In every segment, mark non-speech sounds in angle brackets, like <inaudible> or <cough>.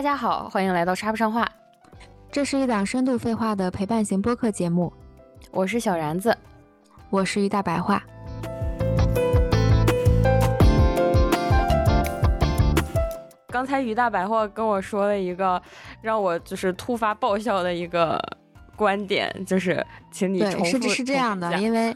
大家好，欢迎来到插不上话，这是一档深度废话的陪伴型播客节目。我是小然子，我是一大白话。刚才于大白话跟我说了一个让我就是突发爆笑的一个观点，就是请你，重复是是这样的，因为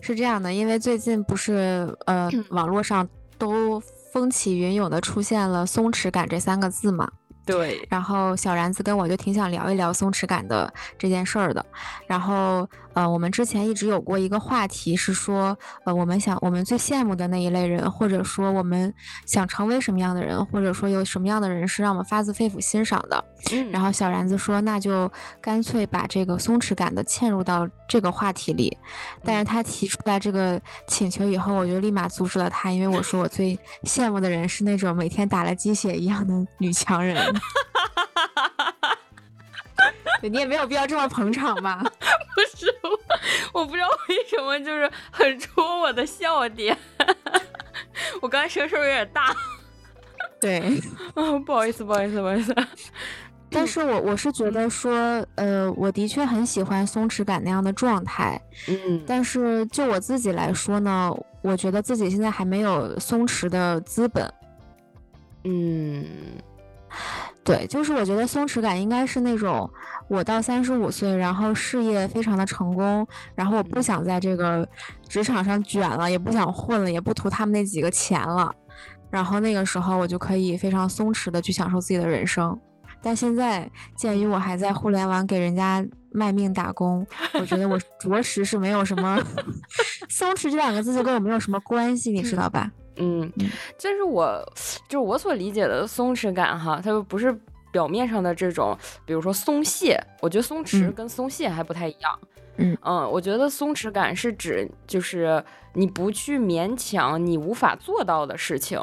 是这样的，因为最近不是呃，<laughs> 网络上都风起云涌的出现了“松弛感”这三个字嘛。对，然后小然子跟我就挺想聊一聊松弛感的这件事儿的。然后，呃，我们之前一直有过一个话题是说，呃，我们想我们最羡慕的那一类人，或者说我们想成为什么样的人，或者说有什么样的人是让我们发自肺腑欣赏的。嗯然后小然子说，那就干脆把这个松弛感的嵌入到这个话题里。但是他提出来这个请求以后，我就立马阻止了他，因为我说我最羡慕的人是那种每天打了鸡血一样的女强人。<laughs> <laughs> 对你也没有必要这么捧场吧？<laughs> 不是我，我不知道为什么就是很戳我的笑点，<laughs> 我刚才声声有点大，对，啊，不好意思，不好意思，不好意思，但是我我是觉得说，呃，我的确很喜欢松弛感那样的状态，嗯。但是就我自己来说呢，我觉得自己现在还没有松弛的资本。嗯对，就是我觉得松弛感应该是那种我到三十五岁，然后事业非常的成功，然后我不想在这个职场上卷了，也不想混了，也不图他们那几个钱了，然后那个时候我就可以非常松弛的去享受自己的人生。但现在鉴于我还在互联网给人家卖命打工，我觉得我着实是没有什么 <laughs> 松弛这两个字就跟我没有什么关系，你知道吧？嗯嗯，就是我就是我所理解的松弛感哈，它不是表面上的这种，比如说松懈，我觉得松弛嗯。跟松懈还不太一样。嗯。我觉得松弛感是指就是你不去勉强你无法做到的事情。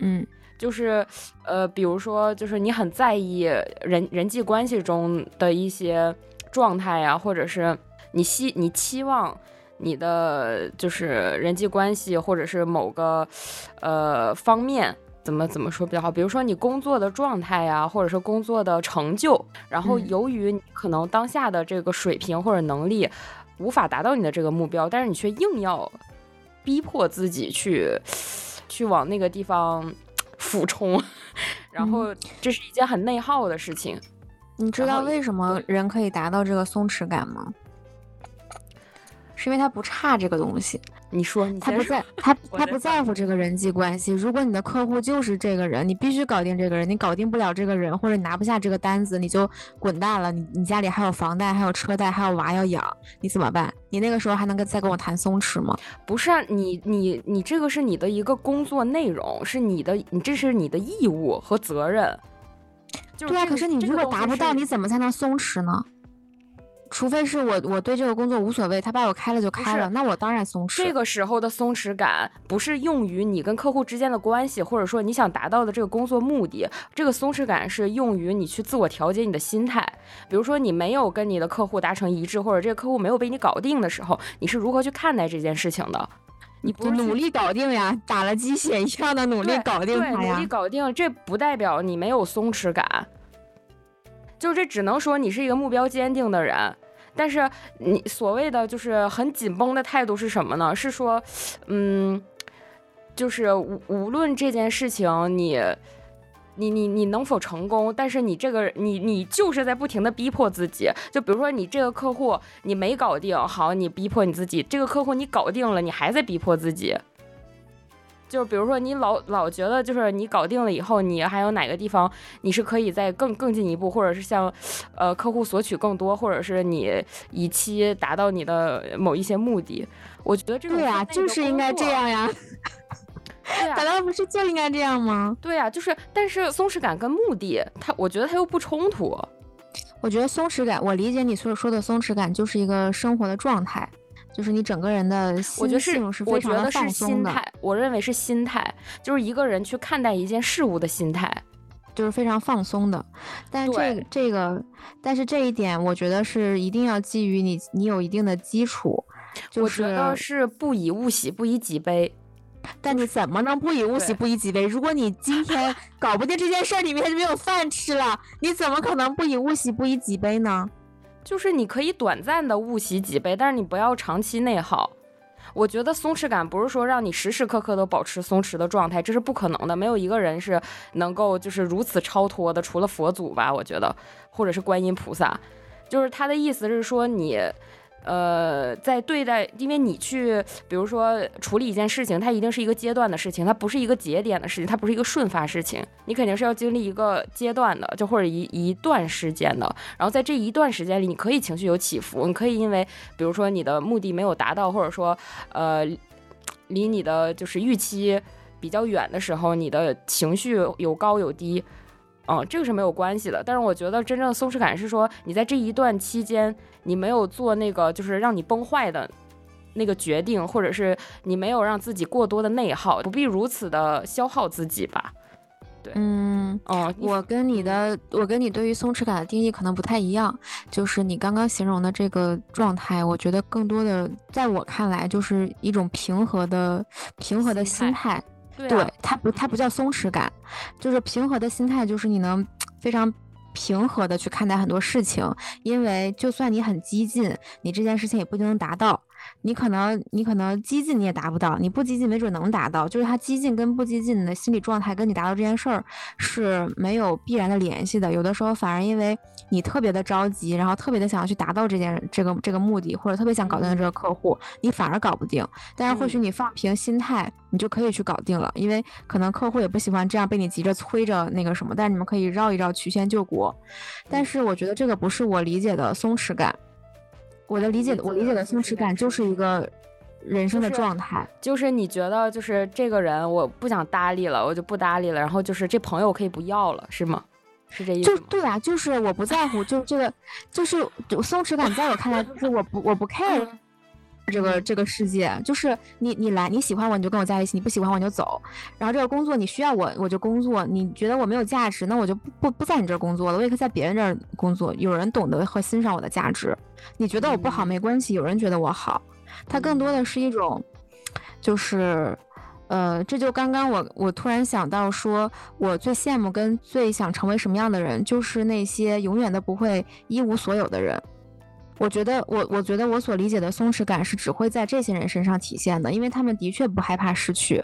嗯。就是，呃，比如说，就是你很在意人人际关系中的一些状态呀、或者是你希你期望你的就是人际关系，或者是某个呃方面怎么怎么说比较好？比如说你工作的状态呀、或者是工作的成就，然后嗯由于你可能当下的这个水平或者能力无法达到你的这个目标，但是你却硬要逼迫自己去去往那个地方俯冲，然后这是一件很内耗的事情。你知道为什么人可以达到这个松弛感吗？是因为他不差这个东西，你说，你说他不在，<laughs> 他他不在乎这个人际关系。如果你的客户就是这个人，你必须搞定这个人，你搞定不了这个人，或者你拿不下这个单子，你就滚蛋了。你你家里还有房贷，还有车贷，还有娃要养，你怎么办？你那个时候还能跟再跟我谈松弛吗？不是啊，你你你这个是你的一个工作内容，是你的，你这是你的义务和责任。就是对啊，可是你如果达不到，你怎么才能松弛呢？除非是我我对这个工作无所谓，他把我开了就开了，那我当然松弛。这个时候的松弛感，不是用于你跟客户之间的关系，或者说你想达到的这个工作目的。这个松弛感是用于你去自我调节你的心态。比如说，你没有跟你的客户达成一致，或者这个客户没有被你搞定的时候，你是如何去看待这件事情的？你不努力搞定呀，打了鸡血一样的努力搞定对，努力。搞定，这不代表你没有松弛感，就是这只能说你是一个目标坚定的人。但是你所谓的就是很紧绷的态度是什么呢？是说，嗯，就是无无论这件事情你。你你你能否成功？但是你这个你你就是在不停的逼迫自己。就比如说你这个客户你没搞定，好，你逼迫你自己；这个客户你搞定了，你还在逼迫自己。就是比如说，你老老觉得就是你搞定了以后，你还有哪个地方你是可以再更更进一步，或者是向呃客户索取更多，或者是你以期达到你的某一些目的。我觉得这种对呀、分内的就是应该这。样呀，对呀、<laughs> 难道不是就应该这样吗？对呀、就是但是松弛感跟目的，它我觉得它又不冲突。我觉得松弛感，我理解你所说的松弛感就是一个生活的状态，就是你整个人的心我觉得是性是我非常的觉得是放松的，心态，我认为是心态，就是一个人去看待一件事物的心态。就是非常放松的。但这个这个，但是这一点，我觉得是一定要基于你你有一定的基础，就我觉得是不以物喜，不以己悲。但你怎么能不以物喜，不以己悲？如果你今天 <laughs> 搞不定这件事儿，你明天就没有饭吃了，你怎么可能不以物喜，不以己悲呢？就是你可以短暂的物喜几杯，但是你不要长期内耗。我觉得松弛感不是说让你时时刻刻都保持松弛的状态，这是不可能的。没有一个人是能够就是如此超脱的，除了佛祖吧，我觉得，或者是观音菩萨。就是他的意思是说你。呃，在对待，因为你去，比如说处理一件事情，它一定是一个阶段的事情，它不是一个节点的事情，它不是一个瞬发事情，你肯定是要经历一个阶段的，就或者一一段时间的。然后在这一段时间里，你可以情绪有起伏，你可以因为，比如说你的目的没有达到，或者说，呃，离你的就是预期比较远的时候，你的情绪有高有低。嗯，这个是没有关系的，但是我觉得真正的松弛感是说，你在这一段期间，你没有做那个就是让你崩坏的那个决定，或者是你没有让自己过多的内耗，不必如此的消耗自己吧？对，嗯，哦，我跟你的，我跟你对于松弛感的定义可能不太一样，就是你刚刚形容的这个状态，我觉得更多的在我看来就是一种平和的、平和的心态。对它不，它不叫松弛感，就是平和的心态，就是你能非常平和的去看待很多事情，因为就算你很激进，你这件事情也不一定能达到。你可能你可能激进你也达不到，你不激进没准能达到。就是他激进跟不激进的心理状态跟你达到这件事儿是没有必然的联系的。有的时候反而因为你特别的着急，然后特别的想要去达到这件这个这个目的，或者特别想搞定这个客户，你反而搞不定。但是或许你放平心态，你就可以去搞定了。因为可能客户也不喜欢这样被你急着催着那个什么，但是你们可以绕一绕，曲线救国。但是我觉得这个不是我理解的松弛感。我的理解，我理解的松弛感就是一个人生的状态，就是你觉得就是这个人我不想搭理了，我就不搭理了，然后就是这朋友可以不要了，是吗？是这意思就对啊，就是我不在乎，就这个，就是松弛感，在我看来就是我不 <laughs> 我不 care。这个这个世界。就是你，你来，你喜欢我你就跟我在一起，你不喜欢我你就走。然后这个工作你需要我我就工作，你觉得我没有价值，那我就不不不在你这儿工作了，我也可以在别人这儿工作。有人懂得和欣赏我的价值，你觉得我不好没关系，有人觉得我好，它更多的是一种，就是，呃，这就刚刚我我突然想到，说我最羡慕跟最想成为什么样的人，就是那些永远都不会一无所有的人。我觉得我我觉得我所理解的松弛感是只会在这些人身上体现的，因为他们的确不害怕失去，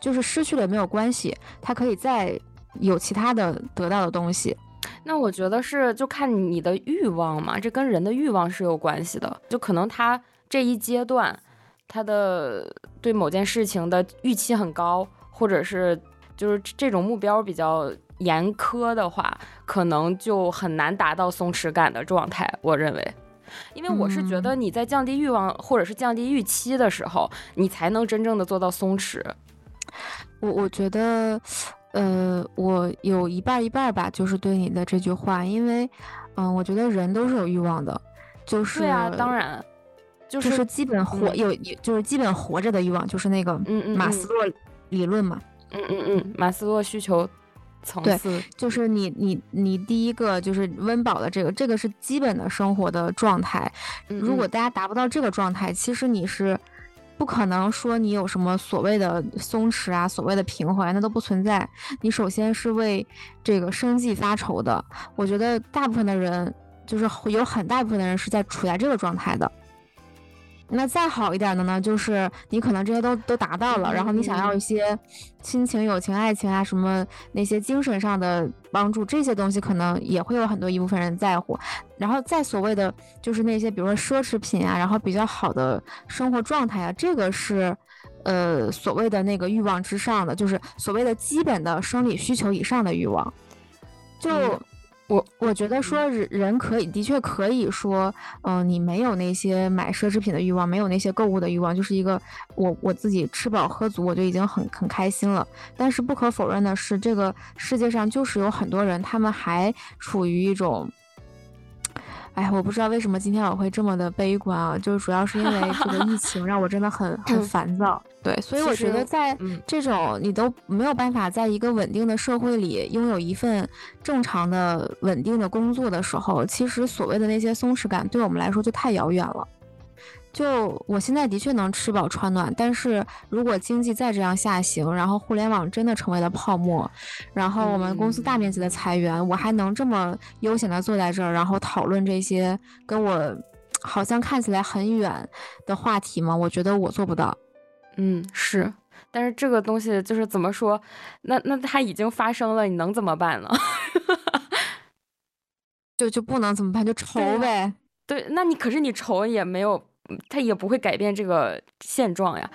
就是失去了也没有关系，他可以再有其他的得到的东西。那我觉得是就看你的欲望嘛，这跟人的欲望是有关系的。就可能他这一阶段他的对某件事情的预期很高，或者是就是这种目标比较严苛的话，可能就很难达到松弛感的状态。我认为。因为我是觉得你在降低欲望或者是降低预期的时候，你才能真正的做到松弛。我我觉得，呃，我有一半一半吧，就是对你的这句话，因为，嗯，我觉得人都是有欲望的，就是对啊，当然，就是基本活有有就是基本活着的欲望，就是那个马斯洛理论嘛，嗯嗯嗯，马斯洛需求。对，就是你你你第一个就是温饱的这个，这个是基本的生活的状态。如果大家达不到这个状态，其实你是不可能说你有什么所谓的松弛啊，所谓的平缓，那都不存在。你首先是为这个生计发愁的。我觉得大部分的人，就是有很大部分的人是在处在这个状态的。那再好一点的呢，就是你可能这些都都达到了，然后你想要一些亲情、友情、爱情啊，什么那些精神上的帮助，这些东西可能也会有很多一部分人在乎。然后再所谓的就是那些，比如说奢侈品啊，然后比较好的生活状态啊，这个是呃所谓的那个欲望之上的，就是所谓的基本的生理需求以上的欲望，就。我我觉得说人人可以的确可以说，嗯，你没有那些买奢侈品的欲望，没有那些购物的欲望，就是一个我我自己吃饱喝足，我就已经很很开心了。但是不可否认的是，这个世界上就是有很多人，他们还处于一种。哎，我不知道为什么今天我会这么的悲观啊，就是主要是因为这个疫 <laughs> 情让我真的很很烦躁。对，所以我觉得在这种你都没有办法在一个稳定的社会里拥有一份正常的稳定的工作的时候，其实所谓的那些松弛感对我们来说就太遥远了。就我现在的确能吃饱穿暖，但是如果经济再这样下行，然后互联网真的成为了泡沫，然后我们公司大面积的裁员，我还能这么悠闲的坐在这儿，然后讨论这些跟我好像看起来很远的话题吗？我觉得我做不到。嗯，是，但是这个东西就是怎么说，那那它已经发生了，你能怎么办呢？<laughs> 就就不能怎么办？就愁呗。对，那你可是你愁也没有。他也不会改变这个现状呀。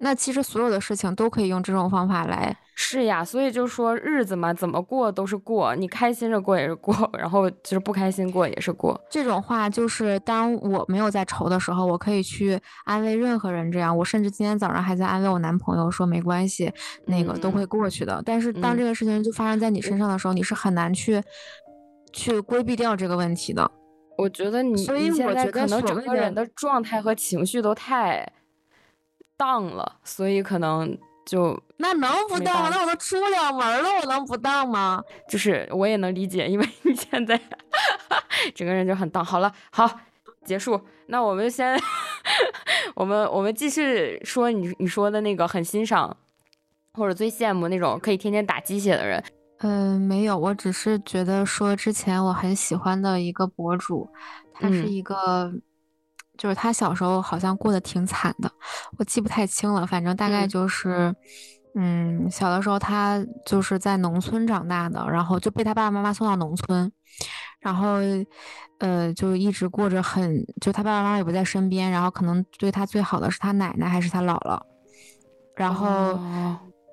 那其实所有的事情都可以用这种方法来。是呀，所以就说日子嘛，怎么过都是过，你开心着过也是过，<laughs> 然后就是不开心过也是过。这种话就是当我没有在愁的时候，我可以去安慰任何人。这样，我甚至今天早上还在安慰我男朋友说没关系，那个都会过去的。但是当这个事情就发生在你身上的时候，你是很难去去规避掉这个问题的。我觉得你，所以我觉得可能整个人的状态和情绪都太荡了，所以可能就那能不荡吗？那我都出不了门了，我能不荡吗？就是我也能理解，因为你现在 <laughs> 整个人就很荡。好了，好，结束。那我们先，<laughs> 我们我们继续说你你说的那个很欣赏或者最羡慕那种可以天天打鸡血的人。嗯，没有，我只是觉得说之前我很喜欢的一个博主，他是一个，就是他小时候好像过得挺惨的，我记不太清了，反正大概就是，嗯，小的时候他就是在农村长大的，然后就被他爸爸妈妈送到农村，然后，呃，就一直过着很，就他爸爸妈妈也不在身边，然后可能对他最好的是他奶奶还是他姥姥，然后。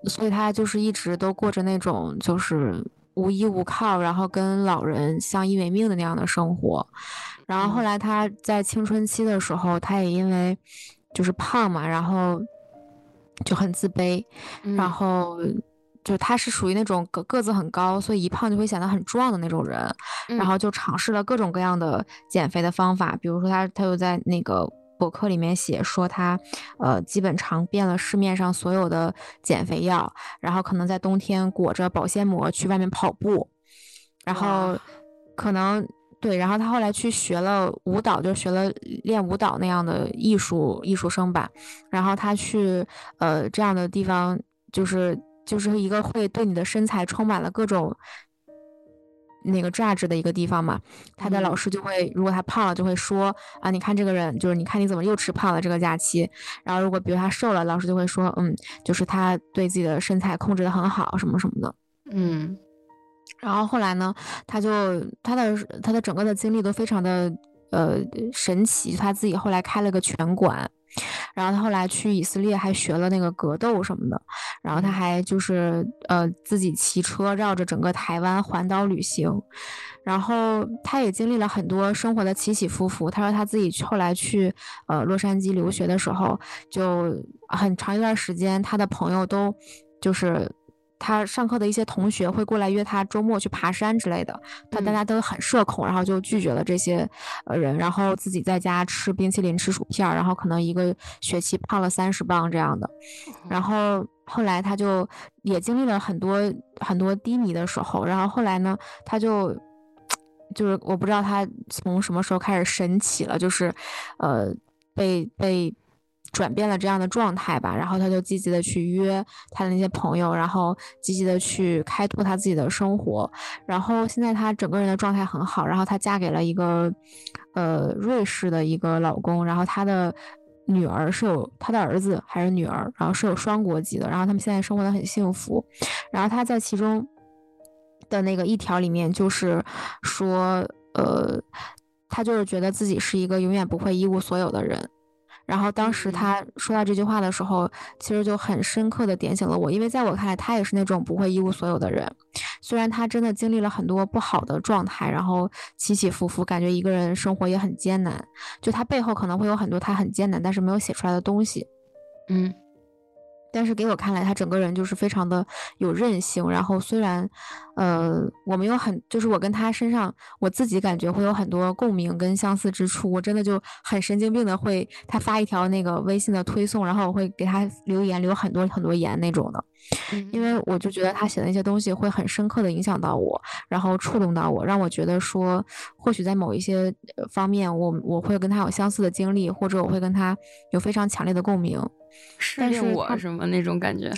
所以他就是一直都过着那种就是无依无靠，然后跟老人相依为命的那样的生活。然后后来他在青春期的时候，他也因为就是胖嘛，然后就很自卑。然后就他是属于那种个个子很高，所以一胖就会显得很壮的那种人。然后就尝试了各种各样的减肥的方法，比如说他他又在那个。博客里面写说他，呃，基本尝遍了市面上所有的减肥药，然后可能在冬天裹着保鲜膜去外面跑步，然后可能对，然后他后来去学了舞蹈，就学了练舞蹈那样的艺术艺术生吧，然后他去呃这样的地方，就是就是一个会对你的身材充满了各种。那个 judge 的一个地方嘛，他的老师就会，如果他胖了，就会说啊，你看这个人，就是你看你怎么又吃胖了这个假期。然后如果比如他瘦了，老师就会说，嗯，就是他对自己的身材控制的很好，什么什么的。嗯。然后后来呢，他就他的他的整个的经历都非常的呃神奇，他自己后来开了个拳馆。然后他后来去以色列还学了那个格斗什么的，然后他还就是呃自己骑车绕着整个台湾环岛旅行，然后他也经历了很多生活的起起伏伏。他说他自己后来去呃洛杉矶留学的时候，就很长一段时间他的朋友都就是。他上课的一些同学会过来约他周末去爬山之类的，但大家都很社恐，然后就拒绝了这些呃人，然后自己在家吃冰淇淋、吃薯片，然后可能一个学期胖了三十磅这样的。然后后来他就也经历了很多很多低迷的时候，然后后来呢，他就就是我不知道他从什么时候开始神奇了，就是呃被被。转变了这样的状态吧，然后他就积极的去约他的那些朋友，然后积极的去开拓他自己的生活，然后现在他整个人的状态很好，然后她嫁给了一个呃瑞士的一个老公，然后他的女儿是有他的儿子还是女儿，然后是有双国籍的，然后他们现在生活的很幸福，然后他在其中的那个一条里面就是说，呃，他就是觉得自己是一个永远不会一无所有的人。然后当时他说到这句话的时候，其实就很深刻的点醒了我，因为在我看来，他也是那种不会一无所有的人。虽然他真的经历了很多不好的状态，然后起起伏伏，感觉一个人生活也很艰难。就他背后可能会有很多他很艰难，但是没有写出来的东西。嗯但是给我看来，他整个人就是非常的有韧性。然后虽然，呃，我们有很，就是我跟他身上，我自己感觉会有很多共鸣跟相似之处。我真的就很神经病的会，他发一条那个微信的推送，然后我会给他留言，留很多很多言那种的。因为我就觉得他写的那些东西会很深刻的影响到我，然后触动到我，让我觉得说，或许在某一些方面，我我会跟他有相似的经历，或者我会跟他有非常强烈的共鸣。但是我什么那种感觉？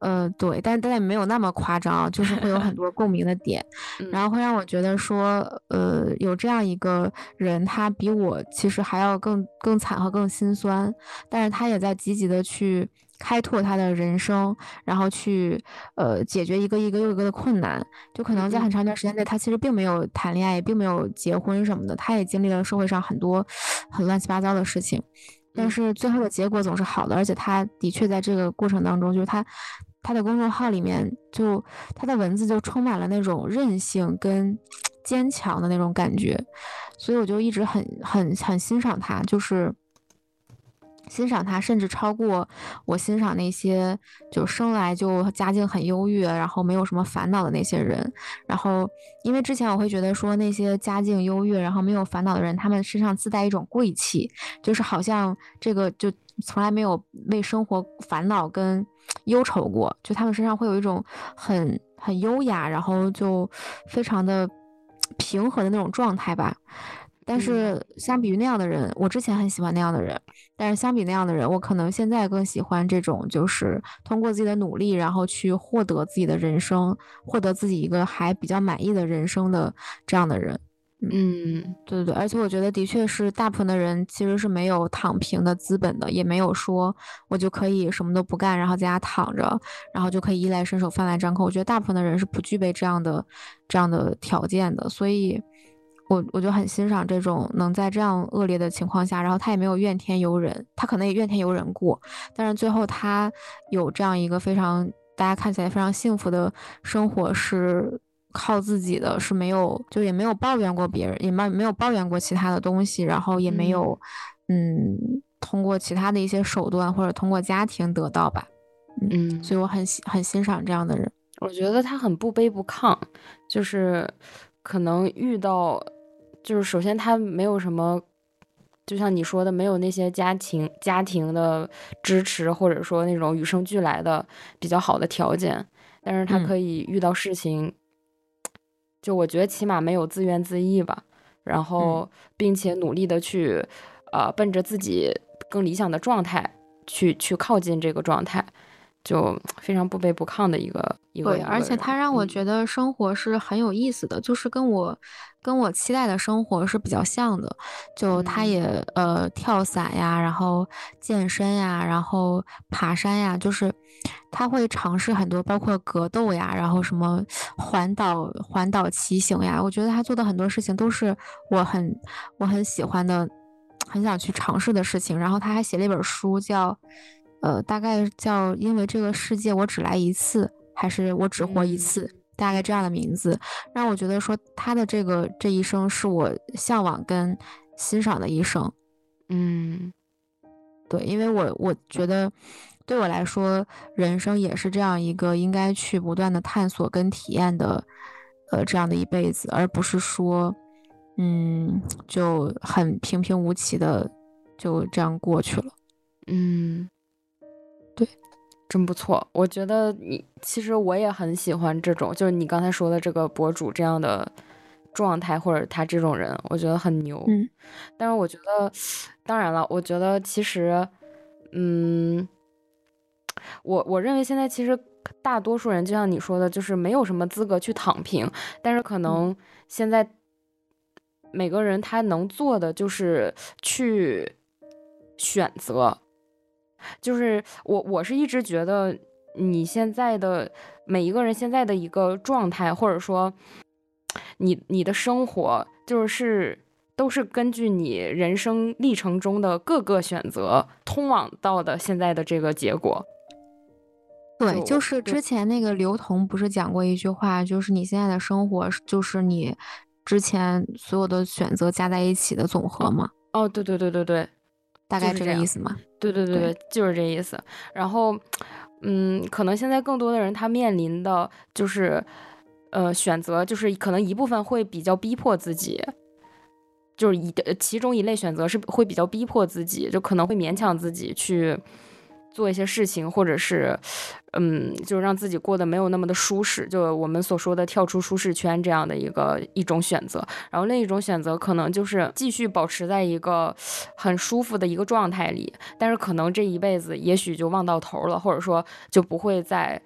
呃，对，但但也没有那么夸张，就是会有很多共鸣的点，<laughs> 然后会让我觉得说，呃，有这样一个人，他比我其实还要更更惨和更心酸，但是他也在积极的去开拓他的人生，然后去呃解决一个一个又一个的困难，就可能在很长一段时间内，他其实并没有谈恋爱，也并没有结婚什么的，他也经历了社会上很多 <sniffs> 很乱七八糟的事情。但是最后的结果总是好的，而且他的确在这个过程当中，就是他他的公众号里面，就他的文字就充满了那种韧性跟坚强的那种感觉，所以我就一直很很很欣赏他，就是。欣赏他，甚至超过我欣赏那些就生来就家境很优越，然后没有什么烦恼的那些人。然后，因为之前我会觉得说那些家境优越，然后没有烦恼的人，他们身上自带一种贵气，就是好像这个就从来没有为生活烦恼跟忧愁过，就他们身上会有一种很很优雅，然后就非常的平和的那种状态吧。但是相比于那样的人，我之前很喜欢那样的人。但是相比那样的人，我可能现在更喜欢这种，就是通过自己的努力，然后去获得自己的人生，获得自己一个还比较满意的人生的这样的人。嗯，对对对。而且我觉得，的确是大部分的人其实是没有躺平的资本的，也没有说我就可以什么都不干，然后在家躺着，然后就可以衣来伸手、饭来张口。我觉得大部分的人是不具备这样的这样的条件的，所以。我我就很欣赏这种能在这样恶劣的情况下，然后他也没有怨天尤人，他可能也怨天尤人过，但是最后他有这样一个非常大家看起来非常幸福的生活，是靠自己的，是没有就也没有抱怨过别人，也没没有抱怨过其他的东西，然后也没有嗯通过其他的一些手段或者通过家庭得到吧，嗯，所以我很很欣赏这样的人，我觉得他很不卑不亢，就是可能遇到。就是首先他没有什么，就像你说的，没有那些家庭家庭的支持，或者说那种与生俱来的比较好的条件，但是他可以遇到事情，就我觉得起码没有自怨自艾吧，然后并且努力的去，呃，奔着自己更理想的状态去去靠近这个状态。就非常不卑不亢的一个一个，对，而且他让我觉得生活是很有意思的，就是跟我跟我期待的生活是比较像的。就他也呃跳伞呀，然后健身呀，然后爬山呀，就是他会尝试很多，包括格斗呀，然后什么环岛环岛骑行呀。我觉得他做的很多事情都是我很我很喜欢的，很想去尝试的事情。然后他还写了一本书叫。呃，大概叫因为这个世界我只来一次，还是我只活一次，大概这样的名字，让我觉得说他的这个这一生是我向往跟欣赏的一生。嗯，对，因为我我觉得对我来说，人生也是这样一个应该去不断的探索跟体验的，呃，这样的一辈子，而不是说，嗯，就很平平无奇的就这样过去了。嗯。对，真不错。我觉得你其实我也很喜欢这种，就是你刚才说的这个博主这样的状态，或者他这种人，我觉得很牛。嗯，但是我觉得，当然了，我觉得其实，嗯，我我认为现在其实大多数人就像你说的，就是没有什么资格去躺平。但是可能现在每个人他能做的就是去选择。就是我，我是一直觉得你现在的每一个人现在的一个状态，或者说你你的生活，就是都是根据你人生历程中的各个选择通往到的现在的这个结果。对，就是之前那个刘同不是讲过一句话，就是你现在的生活就是你之前所有的选择加在一起的总和吗？哦，对对对对对。大概这个意思吗？对对对对，就是这意思。然后，嗯，可能现在更多的人他面临的就是，呃，选择就是可能一部分会比较逼迫自己，就是一其中一类选择是会比较逼迫自己，就可能会勉强自己去。做一些事情，或者是，嗯，就让自己过得没有那么的舒适，就我们所说的跳出舒适圈这样的一个一种选择。然后另一种选择可能就是继续保持在一个很舒服的一个状态里，但是可能这一辈子也许就望到头了，或者说就不会再，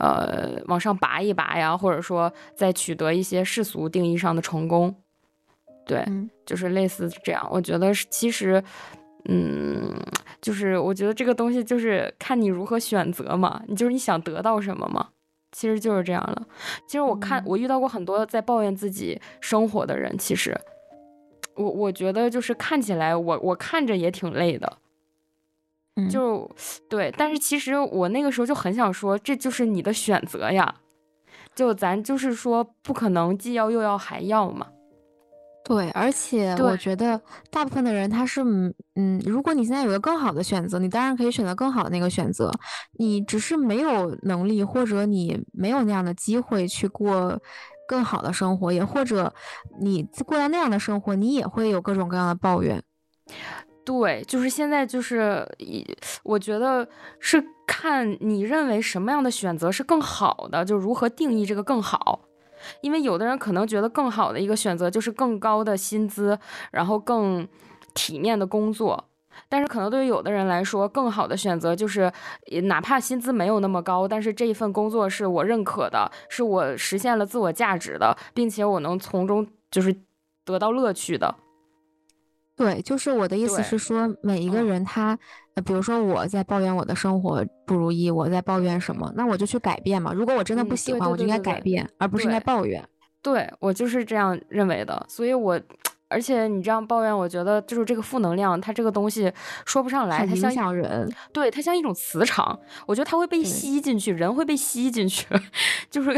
呃，往上拔一拔呀，或者说再取得一些世俗定义上的成功。对，就是类似这样。我觉得其实。嗯，就是我觉得这个东西就是看你如何选择嘛，你就是你想得到什么嘛，其实就是这样了。其实我看我遇到过很多在抱怨自己生活的人，其实我我觉得就是看起来我我看着也挺累的，就对，但是其实我那个时候就很想说，这就是你的选择呀，就咱就是说不可能既要又要还要嘛。对，而且我觉得大部分的人他是，嗯，如果你现在有个更好的选择，你当然可以选择更好的那个选择。你只是没有能力，或者你没有那样的机会去过更好的生活，也或者你过到那样的生活，你也会有各种各样的抱怨。对，就是现在就是，我觉得是看你认为什么样的选择是更好的，就如何定义这个更好。因为有的人可能觉得更好的一个选择就是更高的薪资，然后更体面的工作，但是可能对于有的人来说，更好的选择就是，哪怕薪资没有那么高，但是这一份工作是我认可的，是我实现了自我价值的，并且我能从中就是得到乐趣的。对，就是我的意思是说，每一个人他，呃，比如说我在抱怨我的生活不如意，我在抱怨什么，那我就去改变嘛。如果我真的不喜欢，我就应该改变，而不是应该抱怨。对我就是这样认为的。所以，我而且你这样抱怨，我觉得就是这个负能量，它这个东西说不上来，它影响人。对，它像一种磁场，我觉得它会被吸进去，人会被吸进去，<laughs> 就是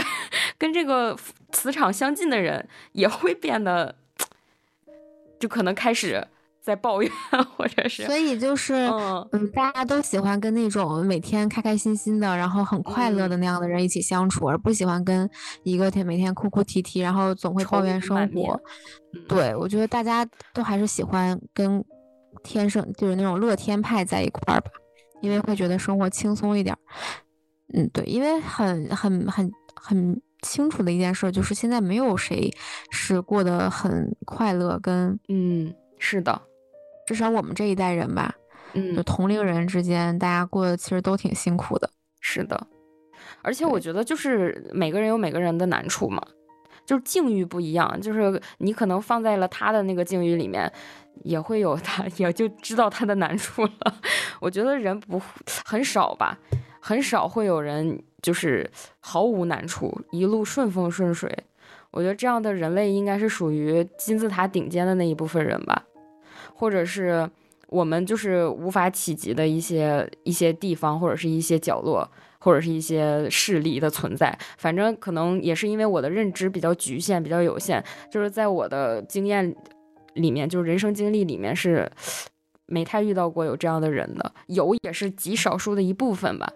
跟这个磁场相近的人也会变得。就可能开始在抱怨，<laughs> 或者是，所以就是，嗯，大家都喜欢跟那种每天开开心心的，然后很快乐的那样的人一起相处，而不喜欢跟一个天每天哭哭啼啼，然后总会抱怨生活。对，我觉得大家都还是喜欢跟天生就是那种乐天派在一块儿吧，因为会觉得生活轻松一点。嗯，对，因为很很很很。清楚的一件事就是，现在没有谁是过得很快乐，跟嗯，是的，至少我们这一代人吧，嗯，就同龄人之间，大家过得其实都挺辛苦的。是的，而且我觉得就是每个人有每个人的难处嘛，就是境遇不一样，就是你可能放在了他的那个境遇里面，也会有他，也就知道他的难处了。<laughs> 我觉得人不很少吧，很少会有人。就是毫无难处，一路顺风顺水。我觉得这样的人类应该是属于金字塔顶尖的那一部分人吧，或者是我们就是无法企及的一些一些地方，或者是一些角落，或者是一些势力的存在。反正可能也是因为我的认知比较局限，比较有限，就是在我的经验里面，就是人生经历里面是没太遇到过有这样的人的，有也是极少数的一部分吧。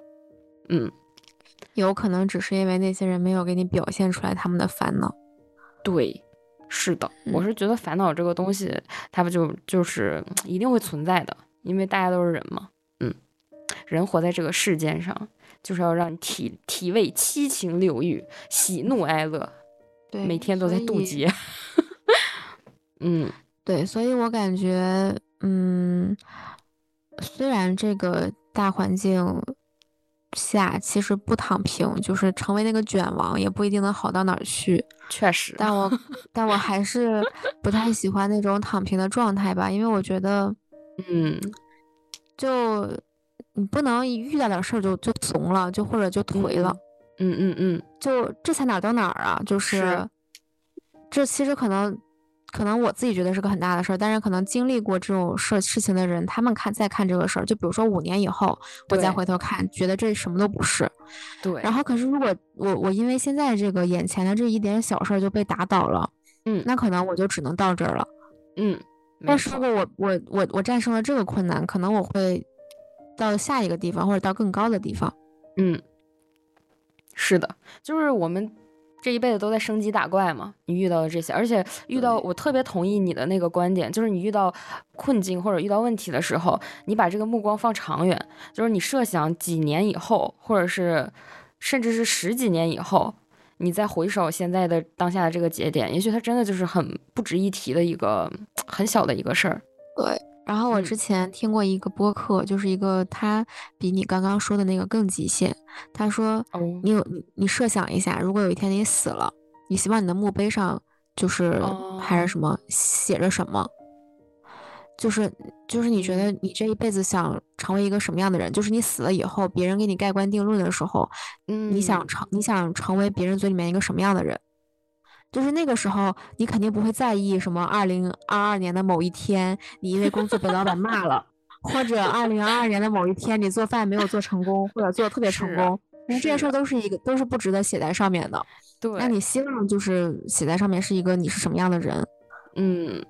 嗯。有可能只是因为那些人没有给你表现出来他们的烦恼。对，是的，我是觉得烦恼这个东西，它不就就是一定会存在的，因为大家都是人嘛。嗯，人活在这个世间上，就是要让你体体味七情六欲、喜怒哀乐，对，每天都在渡 <laughs> 劫。<laughs> 嗯，对，所以我感觉，嗯，虽然这个大环境。下其实不躺平，就是成为那个卷王，也不一定能好到哪儿去。确实，但我 <laughs> 但我还是不太喜欢那种躺平的状态吧，因为我觉得，嗯，就你不能一遇到点事儿就就怂了，就或者就颓了。嗯嗯嗯，就这才哪儿到哪儿啊？就是这其实可能。可能我自己觉得是个很大的事儿，但是可能经历过这种事事情的人，他们看再看这个事儿，就比如说五年以后，我再回头看，觉得这什么都不是。对。然后，可是如果我我因为现在这个眼前的这一点小事儿就被打倒了，嗯，那可能我就只能到这儿了。嗯。但是如果我我我我战胜了这个困难，可能我会到下一个地方或者到更高的地方。嗯，是的，就是我们这一辈子都在升级打怪嘛。你遇到的这些，而且遇到我特别同意你的那个观点，就是你遇到困境或者遇到问题的时候，你把这个目光放长远，就是你设想几年以后，或者是甚至是十几年以后，你再回首现在的当下的这个节点，也许它真的就是很不值一提的一个很小的一个事儿。对。然后我之前听过一个播客，就是一个他比你刚刚说的那个更极限。他说，你有你你设想一下，如果有一天你死了，你希望你的墓碑上就是还是什么写着什么？就是就是你觉得你这一辈子想成为一个什么样的人？就是你死了以后，别人给你盖棺定论的时候，嗯，你想成你想成为别人嘴里面一个什么样的人？就是那个时候，你肯定不会在意什么二零二二年的某一天，你因为工作被老板骂了，或者二零二二年的某一天，你做饭没有做成功，或者做的特别成功，因为这些事儿都是一个都是不值得写在上面的。对，那你希望就是写在上面是一个你是什么样的人？嗯，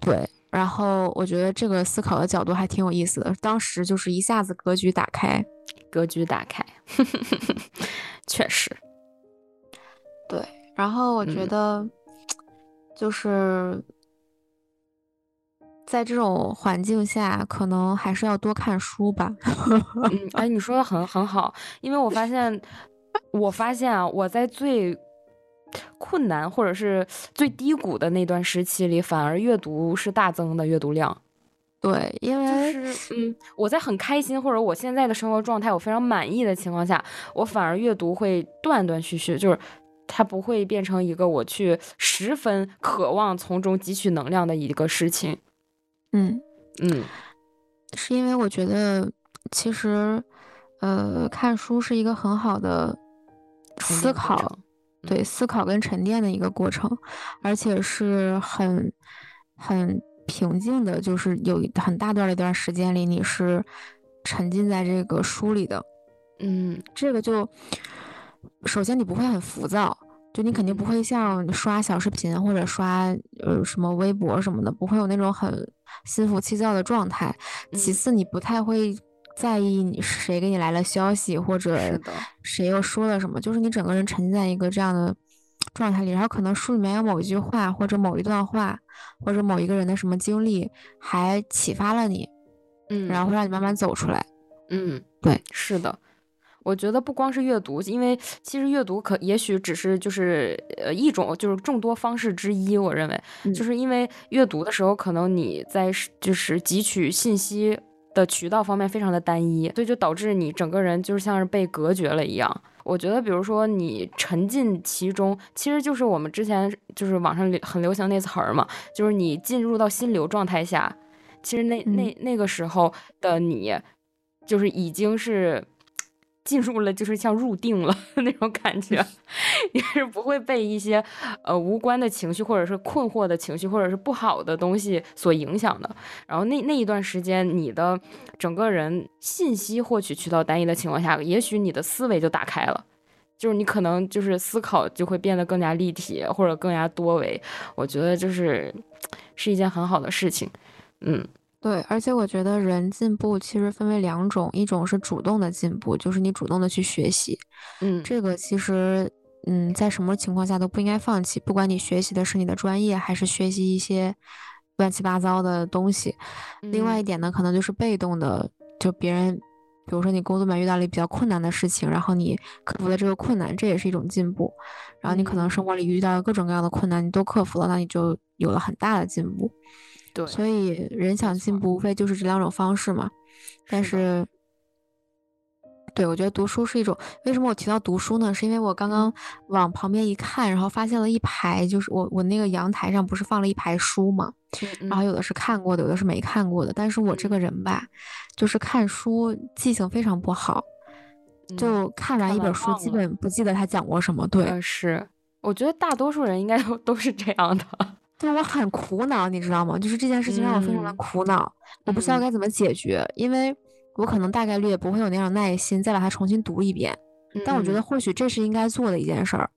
对。然后我觉得这个思考的角度还挺有意思的，当时就是一下子格局打开，格局打开，<laughs> 确实，对。然后我觉得，就是在这种环境下，可能还是要多看书吧。嗯，哎，<laughs> 你说的很很好，因为我发现，我发现啊，我在最困难或者是最低谷的那段时期里，反而阅读是大增的阅读量。对，因为就是嗯，我在很开心或者我现在的生活状态我非常满意的情况下，我反而阅读会断断续续，就是。它不会变成一个我去十分渴望从中汲取能量的一个事情。嗯嗯，是因为我觉得其实，呃，看书是一个很好的思考，对思考跟沉淀的一个过程，而且是很很平静的，就是有很大段的一段时间里你是沉浸在这个书里的。嗯，这个就。首先，你不会很浮躁，就你肯定不会像刷小视频或者刷呃什么微博什么的，不会有那种很心浮气躁的状态。其次，你不太会在意你谁给你来了消息，或者谁又说了什么，就是你整个人沉浸在一个这样的状态里。然后，可能书里面有某一句话，或者某一段话，或者某一个人的什么经历，还启发了你，嗯，然后会让你慢慢走出来。嗯，对，是的。我觉得不光是阅读，因为其实阅读可也许只是就是呃一种就是众多方式之一。我认为，就是因为阅读的时候，可能你在就是汲取信息的渠道方面非常的单一，所以就导致你整个人就是像是被隔绝了一样。我觉得，比如说你沉浸其中，其实就是我们之前就是网上很流行那词儿嘛，就是你进入到心流状态下，其实那那那个时候的你，就是已经是。进入了就是像入定了 <laughs> 那种感觉，<laughs> 你是不会被一些呃无关的情绪，或者是困惑的情绪，或者是不好的东西所影响的。然后那那一段时间，你的整个人信息获取渠道单一的情况下，也许你的思维就打开了，就是你可能就是思考就会变得更加立体或者更加多维。我觉得就是 <tsk> 是一件很好的事情，嗯。对，而且我觉得人进步其实分为两种，一种是主动的进步，就是你主动的去学习，嗯，这个其实，嗯，在什么情况下都不应该放弃，不管你学习的是你的专业，还是学习一些乱七八糟的东西。另外一点呢，可能就是被动的，就别人，比如说你工作里面遇到了比较困难的事情，然后你克服了这个困难，这也是一种进步。然后你可能生活里遇到各种各样的困难，你都克服了，那你就有了很大的进步。对，所以人想进步，无非就是这两种方式嘛。但是，对我觉得读书是一种。为什么我提到读书呢？是因为我刚刚往旁边一看，然后发现了一排，就是我我那个阳台上不是放了一排书嘛。然后有的是看过的，有的是没看过的。但是我这个人吧，就是看书记性非常不好，就看完一本书基本不记得他讲过什么。对，是，我觉得大多数人应该都都是这样的。对我很苦恼，你知道吗？就是这件事情让我非常的苦恼，我不知道该怎么解决，因为我可能大概率也不会有那样耐心再把它重新读一遍。但我觉得或许这是应该做的一件事儿，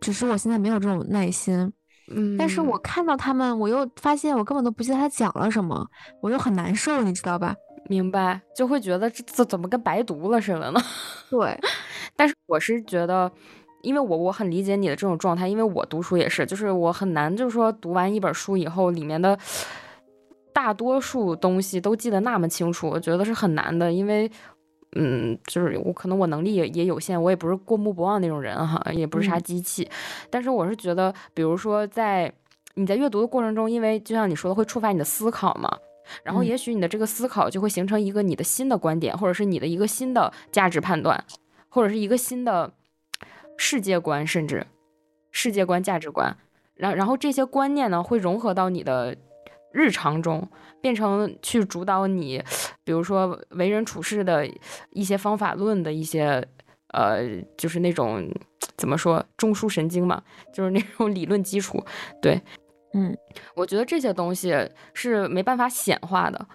只是我现在没有这种耐心。嗯，但是我看到他们，我又发现我根本都不记得他讲了什么，我又很难受，你知道吧？明白，就会觉得这这怎么跟白读了似的呢？对，<laughs> 但是我是觉得，因为我我很理解你的这种状态，因为我读书也是，就是我很难，就是说读完一本书以后，里面的大多数东西都记得那么清楚，我觉得是很难的，因为。嗯，就是我可能我能力也也有限，我也不是过目不忘那种人哈，也不是啥机器。但是我是觉得，比如说在你在阅读的过程中，因为就像你说的，会触发你的思考嘛，然后也许你的这个思考就会形成一个你的新的观点，或者是你的一个新的价值判断，或者是一个新的世界观，甚至世界观、价值观。然然后这些观念呢，会融合到你的。日常中变成去主导你，比如说为人处事的一些方法论的一些，呃，就是那种怎么说中枢神经嘛，就是那种理论基础。对，嗯，我觉得这些东西是没办法显化的，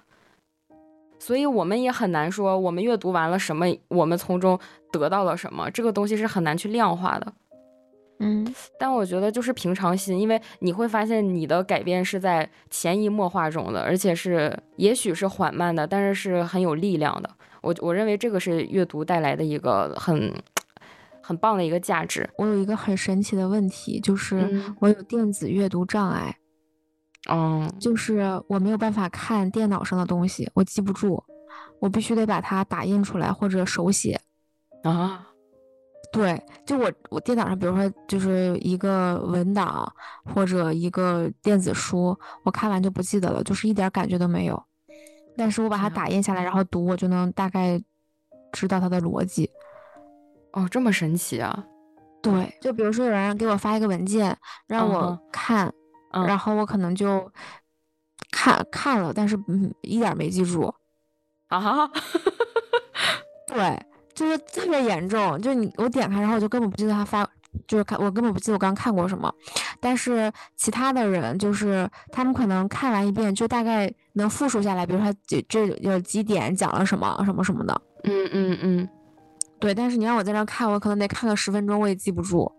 所以我们也很难说我们阅读完了什么，我们从中得到了什么，这个东西是很难去量化的。嗯，但我觉得就是平常心，因为你会发现你的改变是在潜移默化中的，而且是也许是缓慢的，但是是很有力量的。我我认为这个是阅读带来的一个很很棒的一个价值。我有一个很神奇的问题，就是我有电子阅读障碍，嗯，就是我没有办法看电脑上的东西，我记不住，我必须得把它打印出来或者手写啊。对，就我我电脑上，比如说就是一个文档或者一个电子书，我看完就不记得了，就是一点感觉都没有。但是我把它打印下来，然后读，我就能大概知道它的逻辑。哦，这么神奇啊！对，就比如说有人给我发一个文件让我看，然后我可能就看看了，但是嗯，一点没记住。啊，<laughs> 对。就是特别严重，就你我点开，然后我就根本不记得他发，就是看我根本不记得我刚看过什么。但是其他的人就是他们可能看完一遍就大概能复述下来，比如说这这有几点讲了什么什么什么的。嗯嗯嗯，对。但是你让我在那看，我可能得看个十分钟，我也记不住。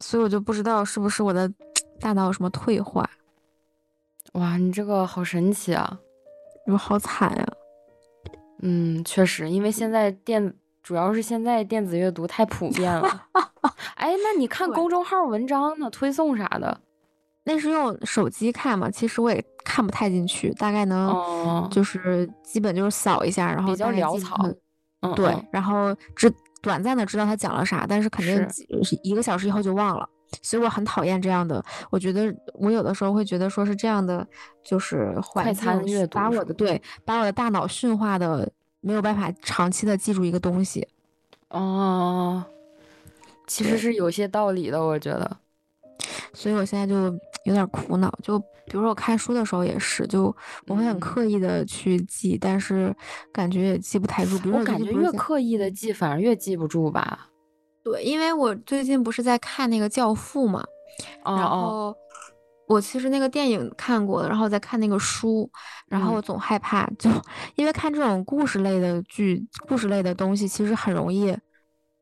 所以我就不知道是不是我的大脑有什么退化。哇，你这个好神奇啊！我好惨呀。嗯，确实，因为现在电主要是现在电子阅读太普遍了。<laughs> 哎，那你看公众号文章呢，推送啥的，那是用手机看嘛？其实我也看不太进去，大概能就是基本就是扫一下，然后比较潦草。嗯，对，然后只短暂的知道他讲了啥，但是肯定一个小时以后就忘了，所以我很讨厌这样的。我觉得我有的时候会觉得说是这样的，就是快餐阅读，把我的对把我的大脑驯化的。没有办法长期的记住一个东西，哦，其实是有些道理的，我觉得，所以我现在就有点苦恼。就比如说我看书的时候也是，就我会很刻意的去记，但是感觉也记不太住。比如我感觉越刻意的记，反而越记不住吧？对，因为我最近不是在看那个《教父》嘛，然后。我其实那个电影看过了，然后再看那个书，然后我总害怕，就因为看这种故事类的剧、故事类的东西，其实很容易，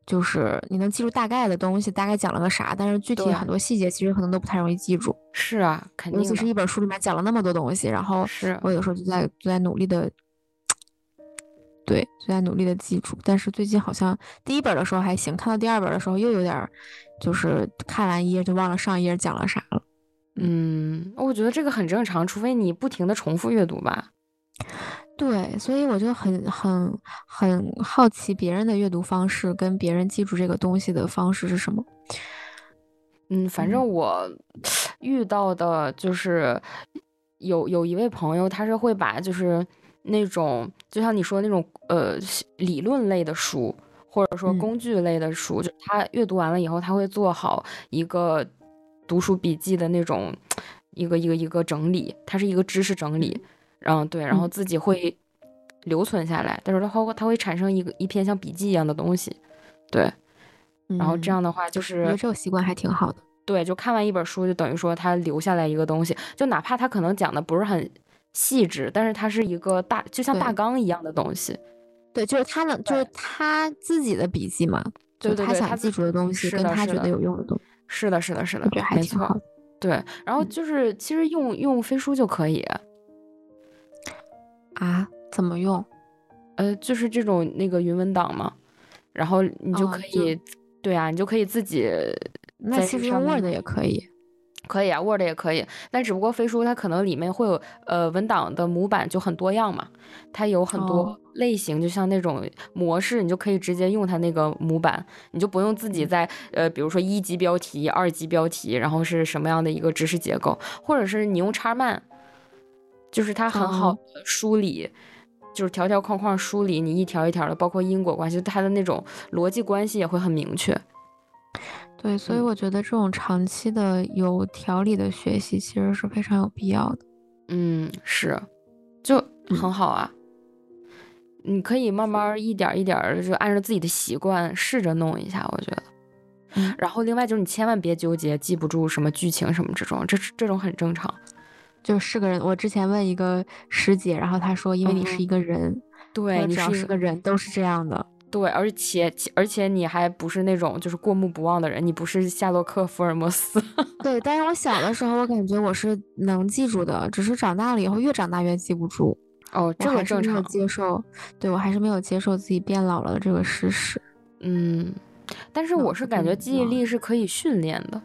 就是你能记住大概的东西，大概讲了个啥，但是具体很多细节其实可能都不太容易记住。是啊，肯定。尤其是一本书里面讲了那么多东西，然后是我有时候就在就在努力的，对，就在努力的记住。但是最近好像第一本的时候还行，看到第二本的时候又有点，就是看完一页就忘了上一页讲了啥了。嗯，我觉得这个很正常，除非你不停的重复阅读吧。对，所以我就很很很好奇别人的阅读方式跟别人记住这个东西的方式是什么。嗯，反正我遇到的就是有有一位朋友，他是会把就是那种就像你说那种呃理论类的书，或者说工具类的书，就他阅读完了以后，他会做好一个。读书笔记的那种，一个一个一个整理，它是一个知识整理，然后对，然后自己会留存下来，但是它会它会产生一个一篇像笔记一样的东西，对，然后这样的话就是，这种习惯还挺好的，对，就看完一本书就等于说他留下来一个东西，就哪怕他可能讲的不是很细致，但是它是一个大，就像大纲一样的东西，对，就是他能，就是他自己的笔记嘛，就他想记住的东西，跟他觉得有用的东西。是的，是的，是的，没错。对，然后就是其实用用飞书就可以。啊？怎么用？呃，就是这种那个云文档嘛，然后你就哦可以，对啊，你就可以自己那其实 Word 也可以。可以啊，Word 也可以，但只不过飞书它可能里面会有呃文档的模板就很多样嘛，它有很多哦类型，就像那种模式，你就可以直接用它那个模板，你就不用自己在呃比如说一级标题、二级标题，然后是什么样的一个知识结构，或者是你用叉漫，就是它很好梳理。就是条条框框梳理你一条一条的，包括因果关系，它的那种逻辑关系也会很明确。对，所以嗯我觉得这种长期的有条理的学习其实是非常有必要的。嗯，是，就嗯很好啊。你可以慢慢一点儿一点儿，就按照自己的习惯试着弄一下，我觉得。嗯然后另外就是你千万别纠结记不住什么剧情什么这种，这这种很正常。就是个人，我之前问一个师姐，然后她说，因为你嗯是一个人，对，说只要你是一是个人都是这样的。对，而且而且你还不是那种就是过目不忘的人，你不是夏洛克·福尔摩斯。<laughs> 对，但是我小的时候，我感觉我是能记住的，只是长大了以后越长大越记不住。哦，这个正常。接受，对我还是没有接受自己变老了的这个事实。嗯，但是我是感觉记忆力是可以训练的。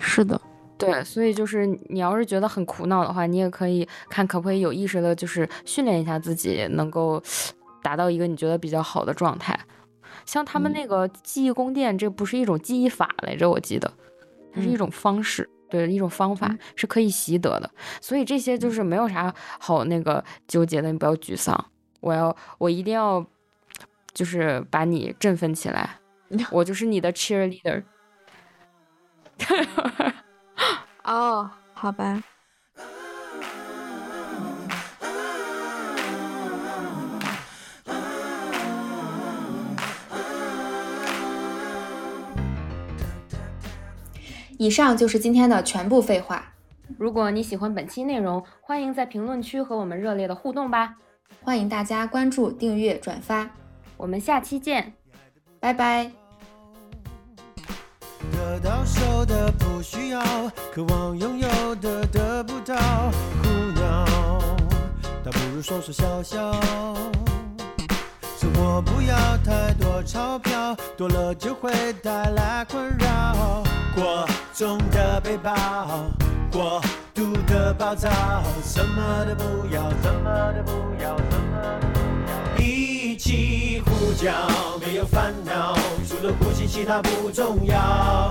是的，对，所以就是你要是觉得很苦恼的话，你也可以看可不可以有意识的，就是训练一下自己，能够达到一个你觉得比较好的状态。像他们嗯那个记忆宫殿，这不是一种记忆法来着，我记得，它是一嗯种方式，对，一种方法嗯是可以习得的。所以这些就是没有啥好那个纠结的，你不要沮丧。我要，我一定要，就是把你振奋起来，<laughs> 我就是你的 cheerleader。哦，好吧。以上就是今天的全部废话，如果你喜欢本期内容，欢迎在评论区和我们热烈的互动吧。欢迎大家关注、订阅、转发，我们下期见。拜拜。得到手的不需要，渴望拥有的得不到，苦恼，倒不如说说笑笑。我不要太多钞票，多了就会带来困扰。过重的背包，过度的暴躁，什么都不要，什么都不要，什么都不要。一起呼叫，没有烦恼，除了呼吸其他不重要。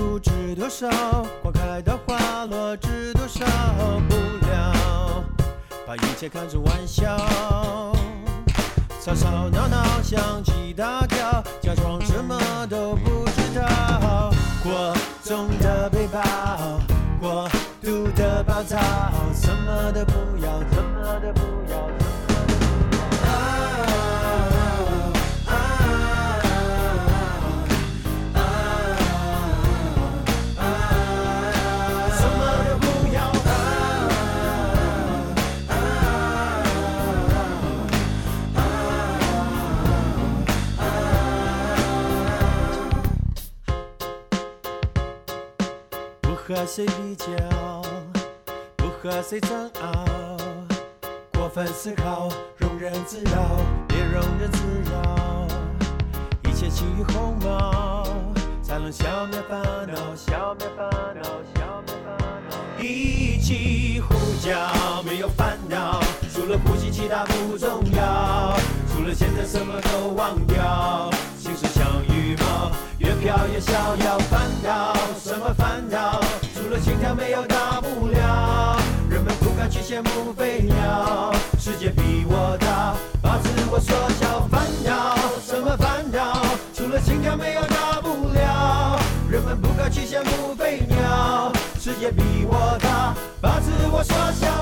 不知多少？花开到花落知多少？不了，把一切看成玩笑。吵吵闹闹，相机大叫，假装什么都不知道。过重的背包，过度的暴躁，什么都不要，什么都不要，和谁比较，不和谁争拗，过分思考，庸人自扰，别庸人自扰。一切轻于鸿毛，才能消灭烦恼，消灭烦恼，消灭烦恼。一起呼叫，没有烦恼，除了呼吸其他不重要，除了现在什么都忘掉，心事像羽毛，越飘越逍遥。烦恼什么烦恼？除了心跳没有大不了。人们不敢去羡慕飞鸟，世界比我大，把自我缩小。烦恼什么烦恼？除了心跳没有大不了。人们不敢去羡慕飞鸟，世界比我大，把自我缩小。